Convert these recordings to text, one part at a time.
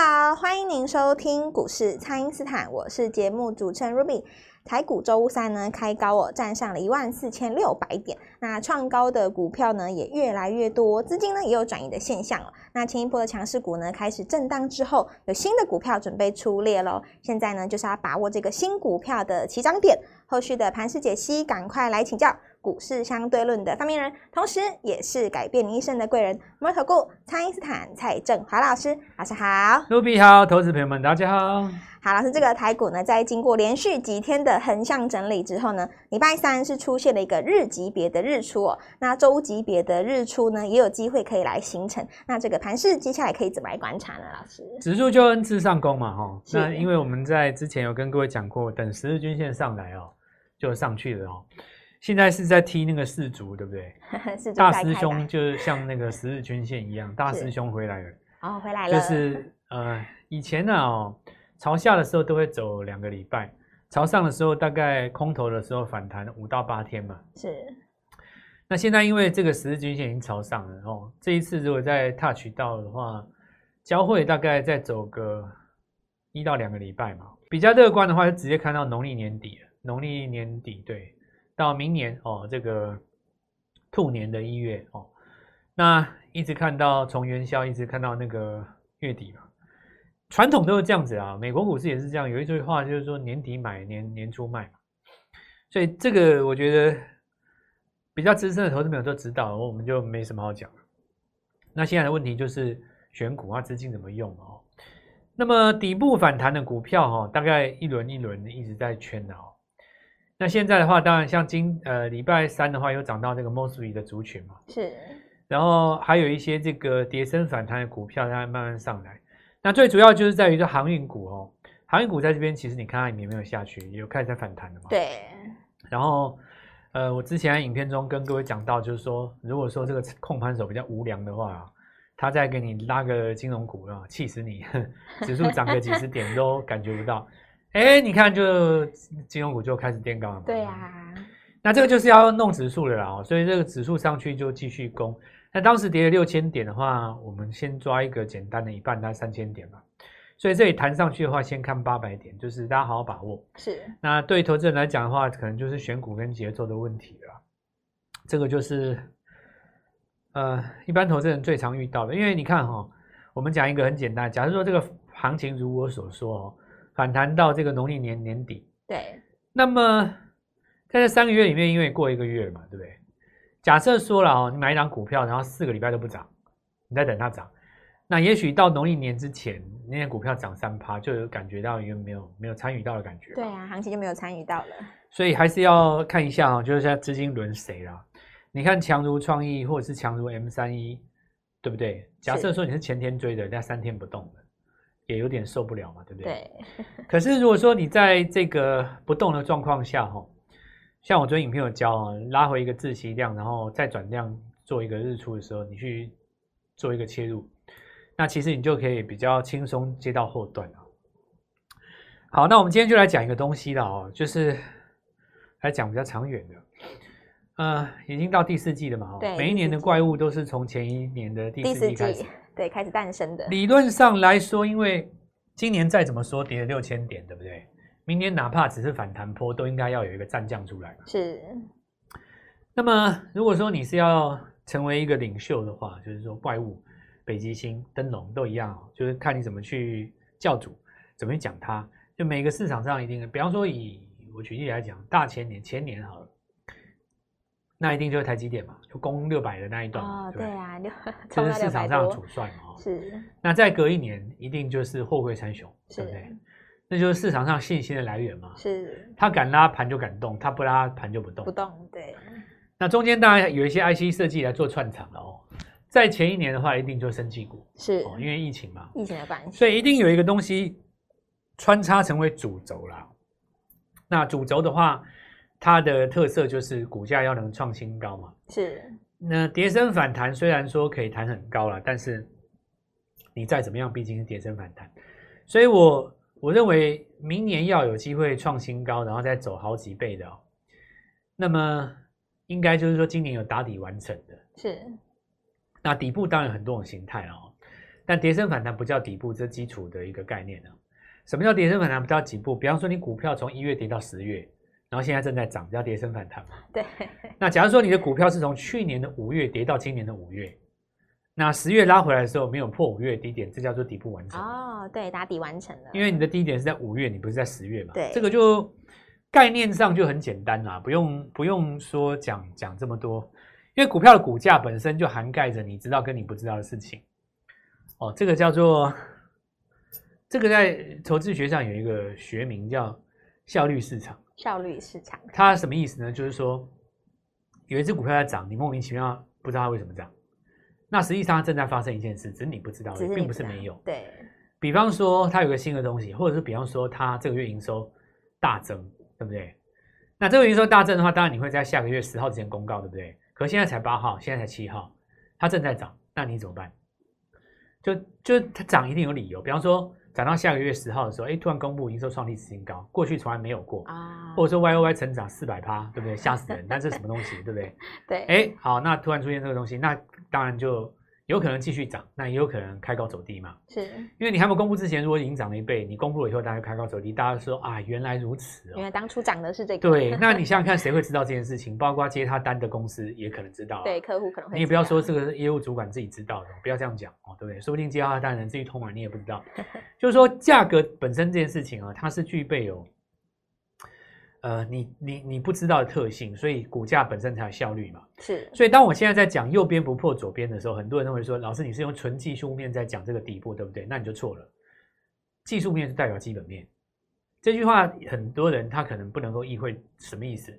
好，欢迎您收听股市蔡因斯坦，我是节目主持人 Ruby。台股周三呢开高哦，站上了一万四千六百点，那创高的股票呢也越来越多，资金呢也有转移的现象哦。那前一波的强势股呢开始震荡之后，有新的股票准备出列喽。现在呢就是要把握这个新股票的起涨点，后续的盘势解析，赶快来请教。股市相对论的发明人，同时也是改变你一生的贵人——摩尔投顾蔡因斯坦蔡正华老师，老师好。卢比好，投资朋友们大家好。好，老师，这个台股呢，在经过连续几天的横向整理之后呢，礼拜三是出现了一个日级别的日出哦。那周级别的日出呢，也有机会可以来形成。那这个盘势接下来可以怎么来观察呢？老师，指数就 N 次上攻嘛，哈。那因为我们在之前有跟各位讲过，等十日均线上来哦，就上去了哦。现在是在踢那个四足，对不对？大师兄就是像那个十日均线一样，大师兄回来了。哦，回来了。就是呃，以前呢哦，朝下的时候都会走两个礼拜，朝上的时候大概空头的时候反弹五到八天嘛。是。那现在因为这个十日均线已经朝上了哦，这一次如果再 touch 到的话，交汇大概再走个一到两个礼拜嘛。比较乐观的话，就直接看到农历年底了，农历年底对。到明年哦，这个兔年的一月哦，那一直看到从元宵一直看到那个月底嘛，传统都是这样子啊。美国股市也是这样，有一句话就是说年底买，年年初卖嘛。所以这个我觉得比较资深的投资朋友都知道，我们就没什么好讲。那现在的问题就是选股啊，资金怎么用哦？那么底部反弹的股票哈，大概一轮一轮的一直在圈的哦。那现在的话，当然像今呃礼拜三的话，有涨到这个 Mosby 的族群嘛，是，然后还有一些这个跌升反弹的股票，它慢慢上来。那最主要就是在于这航运股哦，航运股在这边其实你看它也没有下去，也有开始在反弹了嘛。对。然后呃，我之前在影片中跟各位讲到，就是说，如果说这个控盘手比较无良的话，他再给你拉个金融股啊，气死你，指数涨个几十点都感觉不到。哎，你看，就金融股就开始垫高了嘛。对呀、啊，那这个就是要弄指数的啦哦，所以这个指数上去就继续攻。那当时跌了六千点的话，我们先抓一个简单的一半，大概三千点吧。所以这里弹上去的话，先看八百点，就是大家好好把握。是。那对投资人来讲的话，可能就是选股跟节奏的问题了。这个就是呃，一般投资人最常遇到的。因为你看哈、哦，我们讲一个很简单，假如说这个行情如我所说哦。反弹到这个农历年年底，对。那么在这三个月里面，因为过一个月嘛，对不对？假设说了哦，你买一张股票，然后四个礼拜都不涨，你在等它涨，那也许到农历年之前，那些股票涨三趴，就有感觉到因为没有没有参与到的感觉。对啊，行情就没有参与到了。所以还是要看一下哦，就是现在资金轮谁了。你看强如创意，或者是强如 M 三一，对不对？假设说你是前天追的，那三天不动的。也有点受不了嘛，对不对？对。可是如果说你在这个不动的状况下，哈，像我昨天影片有教啊，拉回一个自息量，然后再转量做一个日出的时候，你去做一个切入，那其实你就可以比较轻松接到后段了。好，那我们今天就来讲一个东西了哦，就是来讲比较长远的。呃，已经到第四季了嘛，对，每一年的怪物都是从前一年的第四季开始。对，开始诞生的。理论上来说，因为今年再怎么说跌了六千点，对不对？明年哪怕只是反弹坡，都应该要有一个战将出来。是。那么，如果说你是要成为一个领袖的话，就是说怪物、北极星、灯笼都一样，就是看你怎么去教主，怎么去讲它。就每个市场上一定，比方说以我举例来讲，大前年、前年好了。那一定就是台积电嘛，就攻六百的那一段嘛，哦，对啊，这是市场上的主帅嘛，是。那再隔一年，一定就是货柜三雄，对不对？那就是市场上信心的来源嘛。是。他敢拉盘就敢动，他不拉盘就不动。不动，对。那中间当然有一些 IC 设计来做串场了哦。在前一年的话，一定就生技股，是，哦因为疫情嘛，疫情的关系，所以一定有一个东西穿插成为主轴啦。那主轴的话。它的特色就是股价要能创新高嘛，是。那跌升反弹虽然说可以弹很高了，但是你再怎么样，毕竟是跌升反弹。所以我我认为明年要有机会创新高，然后再走好几倍的哦。那么应该就是说今年有打底完成的，是。那底部当然很多种形态哦，但跌升反弹不叫底部，这基础的一个概念呢。什么叫跌升反弹不叫底部？比方说你股票从一月跌到十月，然后现在正在涨，叫跌升反弹嘛？对。那假如说你的股票是从去年的五月跌到今年的五月，那十月拉回来的时候没有破五月低点，这叫做底部完成。哦，对，打底完成了。因为你的低点是在五月，你不是在十月嘛？对。这个就概念上就很简单啦，不用不用说讲讲这么多，因为股票的股价本身就涵盖着你知道跟你不知道的事情。哦，这个叫做。这个在投资学上有一个学名叫效率市场。效率市场，它什么意思呢？就是说，有一只股票在涨，你莫名其妙不知道它为什么涨。那实际上它正在发生一件事，只是你不知道，并不是没有。对。比方说，它有个新的东西，或者是比方说，它这个月营收大增，对不对？那这个营收大增的话，当然你会在下个月十号之前公告，对不对？可现在才八号，现在才七号，它正在涨，那你怎么办？就就它涨一定有理由，比方说。涨到下个月十号的时候，哎，突然公布营收创历史新高，过去从来没有过啊，或者说 Y O Y 成长四百趴，对不对？吓死人！那这是什么东西，对不对？对，哎，好，那突然出现这个东西，那当然就有可能继续涨，那也有可能开高走低嘛。是，因为你还没公布之前，如果已经涨了一倍，你公布了以后，大家开高走低，大家说啊，原来如此哦，原来当初涨的是这个。对，那你想想看，谁会知道这件事情？包括接他单的公司也可能知道啊。对，客户可能会。你也不要说这个业务主管自己知道的，不要这样讲哦，对不对？说不定接他单人自己通完，你也不知道。就是说，价格本身这件事情啊，它是具备有，呃，你你你不知道的特性，所以股价本身才有效率嘛。是。所以当我现在在讲右边不破左边的时候，很多人都会说，老师你是用纯技术面在讲这个底部，对不对？那你就错了。技术面是代表基本面。这句话很多人他可能不能够意会什么意思。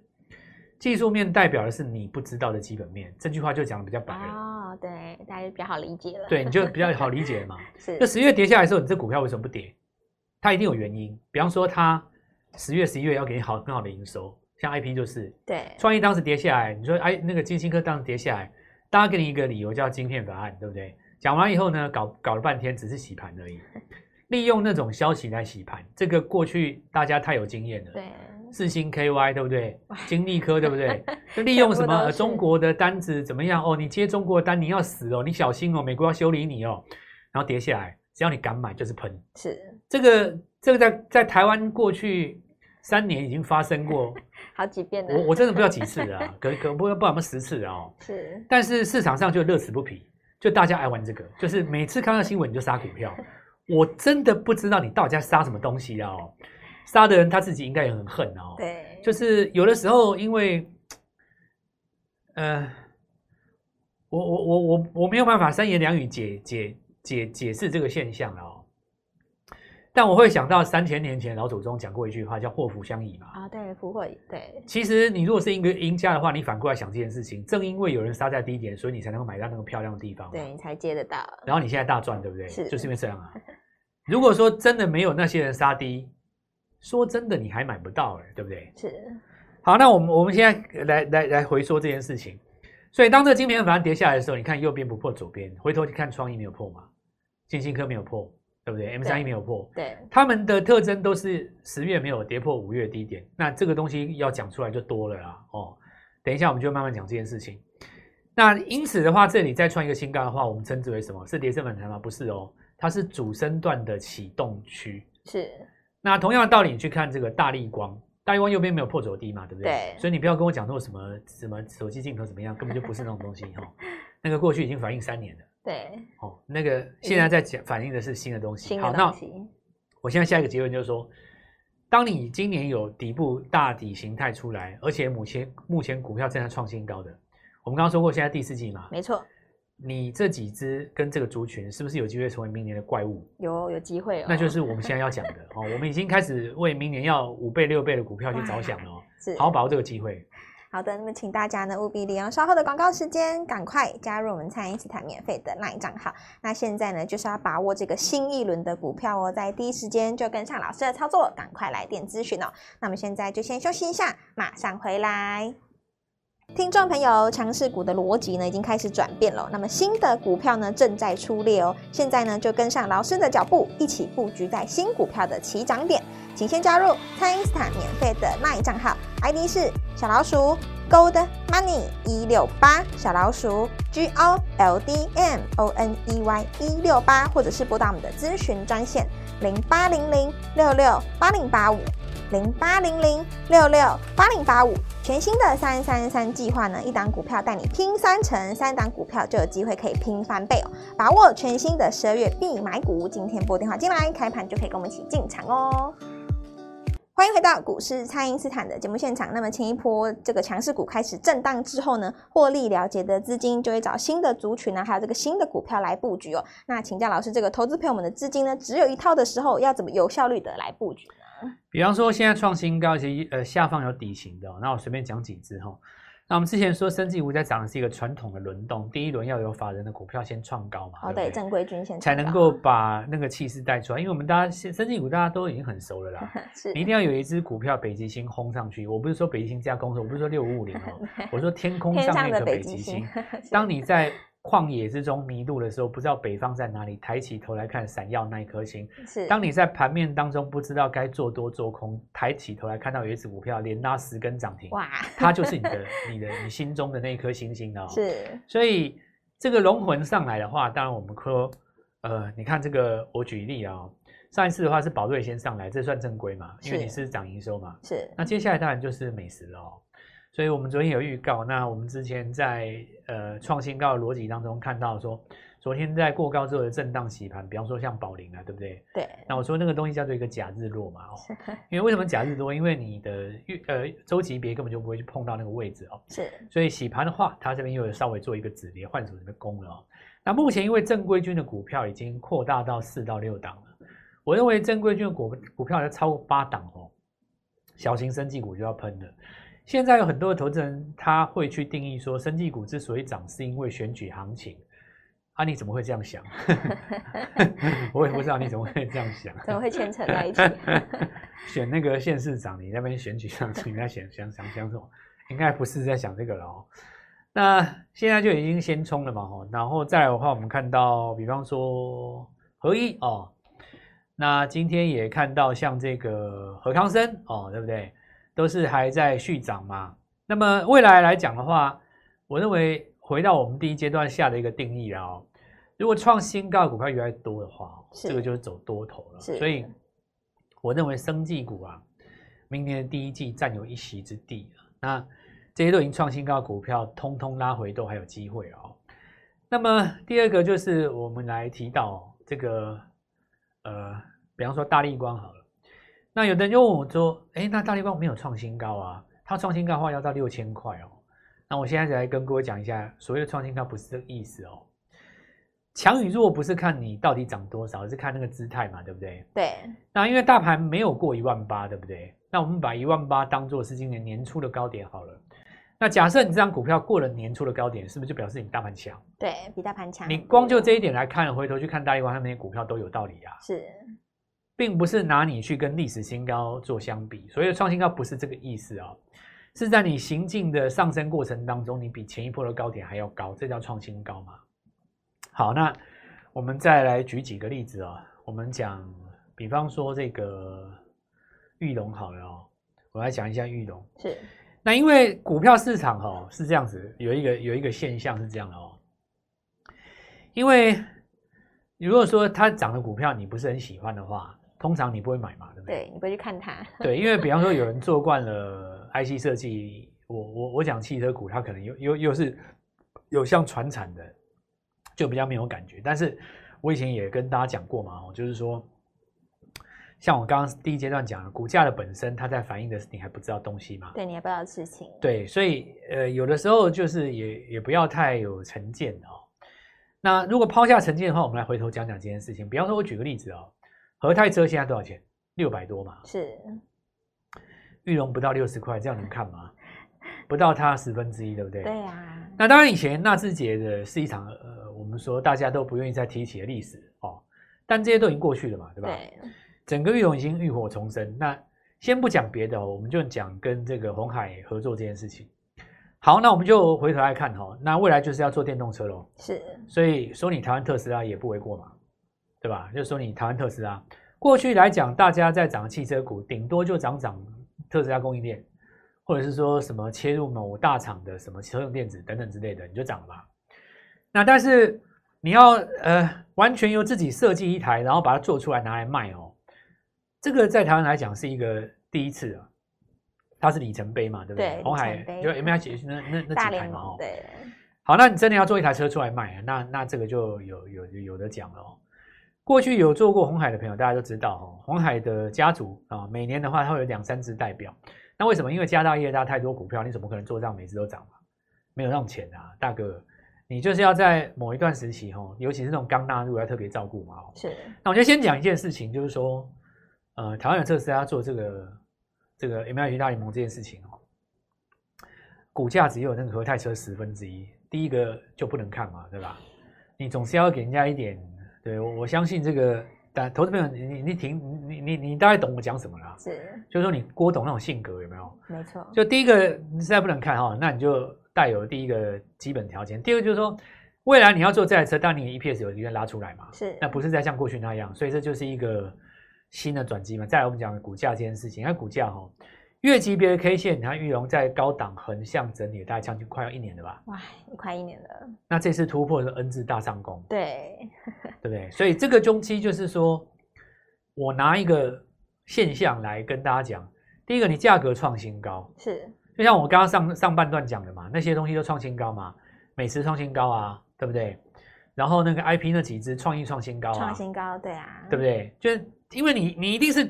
技术面代表的是你不知道的基本面。这句话就讲的比较白了。哦，对，大家就比较好理解了。对，你就比较好理解了嘛。是。那十月跌下来的时候，你这股票为什么不跌？它一定有原因。比方说，它。十月、十一月要给你好更好的营收，像 IP 就是，对，创意当时跌下来，你说哎，那个金星科当时跌下来，大家给你一个理由叫晶片法案，对不对？讲完以后呢，搞搞了半天只是洗盘而已，利用那种消息来洗盘，这个过去大家太有经验了。对，四星 KY 对不对？晶利科对不对？就利用什么中国的单子怎么样？哦，你接中国的单你要死哦，你小心哦，美国要修理你哦，然后跌下来，只要你敢买就是喷。是这个。这个在在台湾过去三年已经发生过 好几遍了，我我真的不知道几次了啊，可可不不知道有没有十次啊、哦？是，但是市场上就乐此不疲，就大家爱玩这个，就是每次看到新闻你就杀股票，我真的不知道你到底在杀什么东西啊、哦？杀的人他自己应该也很恨哦。对，就是有的时候因为，呃，我我我我我没有办法三言两语解解解解释这个现象了哦。但我会想到三千年前老祖宗讲过一句话，叫祸福相倚嘛。啊，对，福祸对。其实你如果是一个赢家的话，你反过来想这件事情，正因为有人杀在低点，所以你才能够买到那个漂亮的地方，对，你才接得到。然后你现在大赚，对不对？是，就是因为这样啊。如果说真的没有那些人杀低，说真的你还买不到，哎，对不对？是。好，那我们我们现在来来来回说这件事情。所以当这个晶片反而跌下来的时候，你看右边不破左边，回头去看创意没有破嘛，金星科没有破。对不对？M 三一没有破，对，他们的特征都是十月没有跌破五月低点，那这个东西要讲出来就多了啦。哦，等一下我们就慢慢讲这件事情。那因此的话，这里再创一个新高的话，我们称之为什么？是跌升反弹吗？不是哦，它是主升段的启动区。是。那同样的道理，你去看这个大立光，大立光右边没有破走低嘛，对不对？对。所以你不要跟我讲说什么什么手机镜头怎么样，根本就不是那种东西哈、哦。那个过去已经反映三年了。对，哦，那个现在在讲反映的是新的东西。新的东西。好，那我现在下一个结论就是说，当你今年有底部大底形态出来，而且目前目前股票正在创新高的，我们刚刚说过，现在第四季嘛，没错。你这几只跟这个族群是不是有机会成为明年的怪物？有，有机会哦。那就是我们现在要讲的哦，我们已经开始为明年要五倍六倍的股票去着想了哦，好把握这个机会。好的，那么请大家呢务必利用稍后的广告时间，赶快加入我们餐饮集团免费的 LINE 账号。那现在呢就是要把握这个新一轮的股票哦，在第一时间就跟上老师的操作，赶快来电咨询哦。那么现在就先休息一下，马上回来。听众朋友，强势股的逻辑呢已经开始转变了，那么新的股票呢正在出列哦。现在呢就跟上老师的脚步，一起布局在新股票的起涨点。请先加入蔡因斯坦免费的 LINE 账号，ID 是小老鼠 Gold Money 一六八小老鼠 G O L D M O N E Y 一六八，或者是拨打我们的咨询专线零八零零六六八零八五零八零零六六八零八五。全新的三三三计划呢，一档股票带你拼三成，三档股票就有机会可以拼翻倍哦！把握全新的十二月必买股，今天拨电话进来，开盘就可以跟我们一起进场哦。欢迎回到股市，蔡因斯坦的节目现场。那么前一波这个强势股开始震荡之后呢，获利了结的资金就会找新的族群呢，还有这个新的股票来布局哦。那请教老师，这个投资朋友们的资金呢，只有一套的时候，要怎么有效率的来布局呢？比方说现在创新高，其实呃下方有底型的，那我随便讲几只哈。那我们之前说，生技股在涨的是一个传统的轮动，第一轮要有法人的股票先创高嘛，哦对，正规军先才能够把那个气势带出来。因为我们大家生技股大家都已经很熟了啦，是你一定要有一只股票北极星轰上去。我不是说北极星加工程，我不是说六五五零哦，我说天空上面的北极星。当你在旷野之中迷路的时候，不知道北方在哪里，抬起头来看闪耀那一颗星。是。当你在盘面当中不知道该做多做空，抬起头来看到有一只股票连拉十根涨停，哇，它就是你的、你的、你心中的那一颗星星哦。是。所以这个龙魂上来的话，当然我们说，呃，你看这个，我举例啊、哦，上一次的话是宝瑞先上来，这算正规嘛？因为你是涨营收嘛。是。那接下来当然就是美食了哦。所以我们昨天有预告，那我们之前在呃创新高的逻辑当中看到说，昨天在过高之后的震荡洗盘，比方说像宝林啊，对不对？对。那我说那个东西叫做一个假日落嘛，哦，因为为什么假日落？因为你的月呃周级别根本就不会去碰到那个位置哦。是。所以洗盘的话，它这边又有稍微做一个止跌换手的攻了哦。那目前因为正规军的股票已经扩大到四到六档了，我认为正规军的股股票要超过八档哦，小型生技股就要喷了。现在有很多的投资人，他会去定义说，生技股之所以涨，是因为选举行情。啊，你怎么会这样想？我也不知道你怎么会这样想。怎么会牵扯在一起？选那个县市长，你那边选举上，你在想想想想什么？应该不是在想这个了哦。那现在就已经先冲了嘛，吼。然后再来的话，我们看到，比方说合一哦，那今天也看到像这个何康生哦，对不对？都是还在续涨嘛？那么未来来讲的话，我认为回到我们第一阶段下的一个定义啊，如果创新高的股票越来越多的话，这个就是走多头了。所以我认为生技股啊，明年的第一季占有一席之地啊。那这些都已经创新高的股票，通通拉回都还有机会哦。那么第二个就是我们来提到这个呃，比方说大力光好了。那有的人就问我说：“哎，那大力光没有创新高啊？它创新高的话要到六千块哦。”那我现在就来跟各位讲一下，所谓的创新高不是这个意思哦。强与弱不是看你到底涨多少，而是看那个姿态嘛，对不对？对。那因为大盘没有过一万八，对不对？那我们把一万八当做是今年年初的高点好了。那假设你这张股票过了年初的高点，是不是就表示你大盘强？对，比大盘强。你光就这一点来看，回头去看大力光他们那些股票都有道理啊。是。并不是拿你去跟历史新高做相比，所以创新高不是这个意思啊、哦，是在你行进的上升过程当中，你比前一波的高点还要高，这叫创新高嘛？好，那我们再来举几个例子啊、哦，我们讲，比方说这个玉龙好了哦，我来讲一下玉龙。是，那因为股票市场哦是这样子，有一个有一个现象是这样的哦，因为如果说它涨的股票你不是很喜欢的话。通常你不会买嘛，对不对？对，你不会去看它。对，因为比方说有人做惯了 IC 设计，我我我讲汽车股，它可能又又又是有像传产的，就比较没有感觉。但是我以前也跟大家讲过嘛，就是说，像我刚刚第一阶段讲的，股价的本身，它在反映的是你还不知道东西嘛？对，你还不知道事情。对，所以呃，有的时候就是也也不要太有成见哦。那如果抛下成见的话，我们来回头讲讲这件事情。比方说，我举个例子哦。和泰车现在多少钱？六百多嘛。是。裕隆不到六十块，这样能看吗？不到它十分之一，对不对？对呀、啊。那当然，以前纳智捷的是一场呃，我们说大家都不愿意再提起的历史哦。但这些都已经过去了嘛，对吧？对。整个裕隆已经浴火重生。那先不讲别的哦，我们就讲跟这个鸿海合作这件事情。好，那我们就回头来看哈、哦。那未来就是要做电动车喽。是。所以说，你台湾特斯拉也不为过嘛。对吧？就是说你台湾特斯拉，过去来讲，大家在涨汽车股，顶多就涨涨特斯拉供应链，或者是说什么切入某大厂的什么车用电子等等之类的，你就涨了吧。那但是你要呃完全由自己设计一台，然后把它做出来拿来卖哦，这个在台湾来讲是一个第一次啊。它是里程碑嘛，对不对？红海就 M H 那那那几台嘛哦。对。好，那你真的要做一台车出来卖，那那这个就有有有得讲了哦。过去有做过红海的朋友，大家都知道哦，红海的家族啊，每年的话它会有两三只代表。那为什么？因为家大业大，太多股票，你怎么可能做这样每只都涨嘛？没有那种钱啊，大哥，你就是要在某一段时期哦，尤其是那种刚纳入要特别照顾嘛。是。那我就先讲一件事情，就是说，呃，台湾有特斯拉做这个。这个 MIH 大联盟这件事情哦，股价只有那个和泰车十分之一，第一个就不能看嘛，对吧？你总是要给人家一点，对，我我相信这个，但投资朋友，你你你听，你你你大概懂我讲什么了？是，就是说你郭董那种性格有没有？没错。就第一个你实在不能看哈，那你就带有第一个基本条件。第二个就是说，未来你要做这台车，当你 EPS 有一个拉出来嘛？是。那不是再像过去那样，所以这就是一个。新的转机嘛，再来我们讲股价这件事情，那股价哈，月级别的 K 线，你看玉龙在高档横向整理，大概将近快要一年了吧？哇，快一年了。那这次突破是 N 字大上攻，对，对不对？所以这个中期就是说，我拿一个现象来跟大家讲，第一个，你价格创新高，是，就像我刚刚上上半段讲的嘛，那些东西都创新高嘛，美食创新高啊，对不对？然后那个 IP 那几只创意创新高啊，创新高，对啊，对不对？就是。因为你你一定是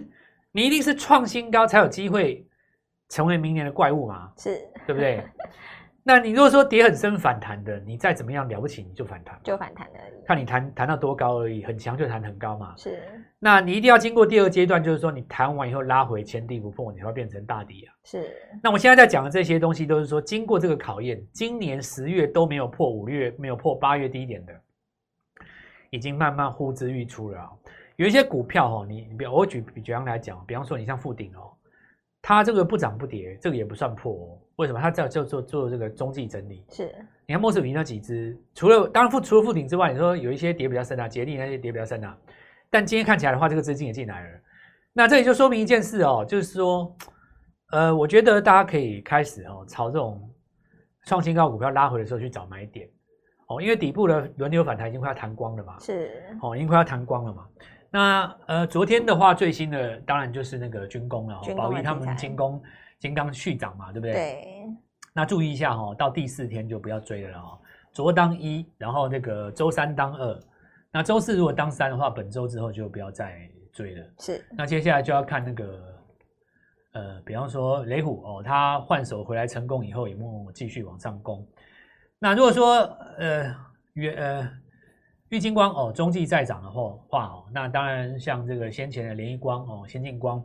你一定是创新高才有机会成为明年的怪物嘛，是对不对？那你如果说跌很深反弹的，你再怎么样了不起，你就反弹，就反弹而已。看你弹弹到多高而已，很强就弹很高嘛。是，那你一定要经过第二阶段，就是说你弹完以后拉回前低不破，你会变成大底啊。是。那我现在在讲的这些东西，都是说经过这个考验，今年十月都没有破五月，没有破八月低点的，已经慢慢呼之欲出了。有一些股票哦，你你比我举比举方来讲，比方说你像富鼎哦，它这个不涨不跌，这个也不算破哦。为什么？它在做做做这个中继整理。是，你看莫斯比那几只，除了当然富除了富鼎之外，你说有一些跌比较深啊，捷力那些跌比较深啊。但今天看起来的话，这个资金也进来了。那这也就说明一件事哦，就是说，呃，我觉得大家可以开始哦，朝这种创新高股票拉回的时候去找买点哦，因为底部的轮流反弹已经快要弹光了嘛。是，哦，已经快要弹光了嘛。那呃，昨天的话，最新的当然就是那个军工了，宝一他们军工金刚续涨嘛，对不对？对。那注意一下哈，到第四天就不要追了哦。昨当一，然后那个周三当二，那周四如果当三的话，本周之后就不要再追了。是。那接下来就要看那个呃，比方说雷虎哦，他换手回来成功以后，有没有继续往上攻？那如果说呃，原呃。玉金光哦，中继再涨的话话哦，那当然像这个先前的联一光哦、先进光，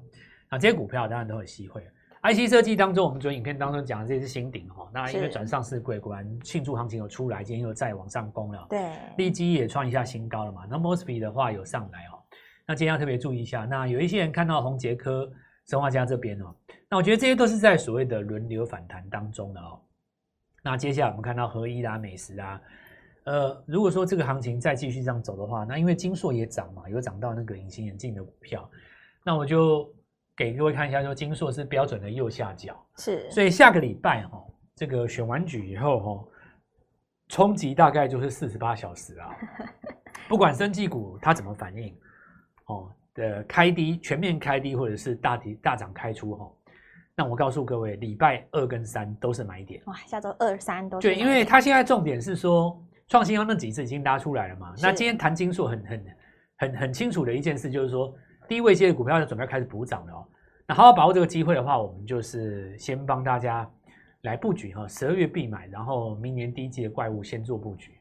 那这些股票当然都有机会。IC 设计当中，我们昨天影片当中讲的这是新鼎哈，那因为转上市贵，果然庆祝行情有出来，今天又再往上攻了。对，立积也创一下新高了嘛。那 Mosby 的话有上来哦，那今天要特别注意一下。那有一些人看到红杰科、生化家这边哦，那我觉得这些都是在所谓的轮流反弹当中的哦。那接下来我们看到合一啦、美食啊。呃，如果说这个行情再继续这样走的话，那因为金硕也涨嘛，有涨到那个隐形眼镜的股票，那我就给各位看一下，说金硕是标准的右下角，是，所以下个礼拜哈、哦，这个选完举以后哈、哦，冲击大概就是四十八小时啊，不管生技股它怎么反应，哦的开低全面开低或者是大跌大涨开出哈、哦，那我告诉各位，礼拜二跟三都是买点，哇，下周二三都是对，因为它现在重点是说。创新高那几次已经拉出来了嘛？那今天谈金数很很很很清楚的一件事就是说，低位接的股票要准备开始补涨了哦。那好好把握这个机会的话，我们就是先帮大家来布局哈，十二月必买，然后明年第一季的怪物先做布局。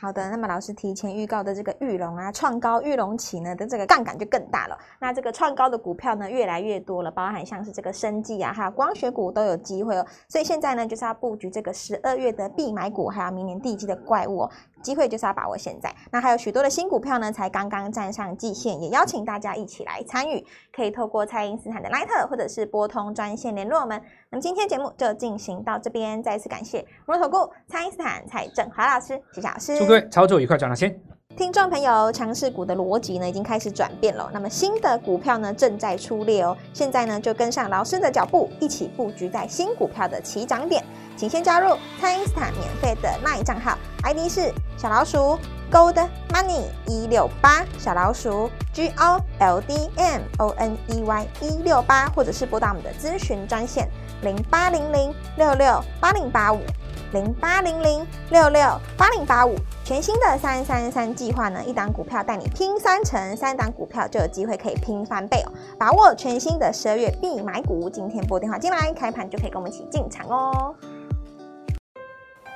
好的，那么老师提前预告的这个玉龙啊，创高玉龙起呢的这个杠杆就更大了。那这个创高的股票呢越来越多了，包含像是这个生技啊，还有光学股都有机会哦。所以现在呢就是要布局这个十二月的必买股，还有明年地基的怪物哦。机会就是要把握现在。那还有许多的新股票呢，才刚刚站上季线，也邀请大家一起来参与。可以透过蔡英斯坦的 LINE 或者是拨通专线联络我们。那么今天节目就进行到这边，再次感谢摩投顾蔡英斯坦蔡振华老师，谢谢老师。祝各位操作愉快，赚到钱。听众朋友，强势股的逻辑呢已经开始转变了，那么新的股票呢正在出列哦。现在呢就跟上老师的脚步，一起布局在新股票的起涨点。请先加入蔡因斯坦免费的 LINE 账号，ID 是小老鼠 Gold Money 一六八，小老鼠 G O L D M O N E Y 一六八，或者是拨打我们的咨询专线零八零零六六八零八五。零八零零六六八零八五，全新的三三三计划呢，一档股票带你拼三成，三档股票就有机会可以拼翻倍哦！把握全新的十二月必买股，今天拨电话进来，开盘就可以跟我们一起进场哦！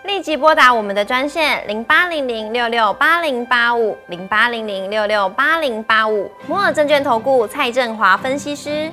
立即拨打我们的专线零八零零六六八零八五零八零零六六八零八五，摩尔证券投顾蔡振华分析师。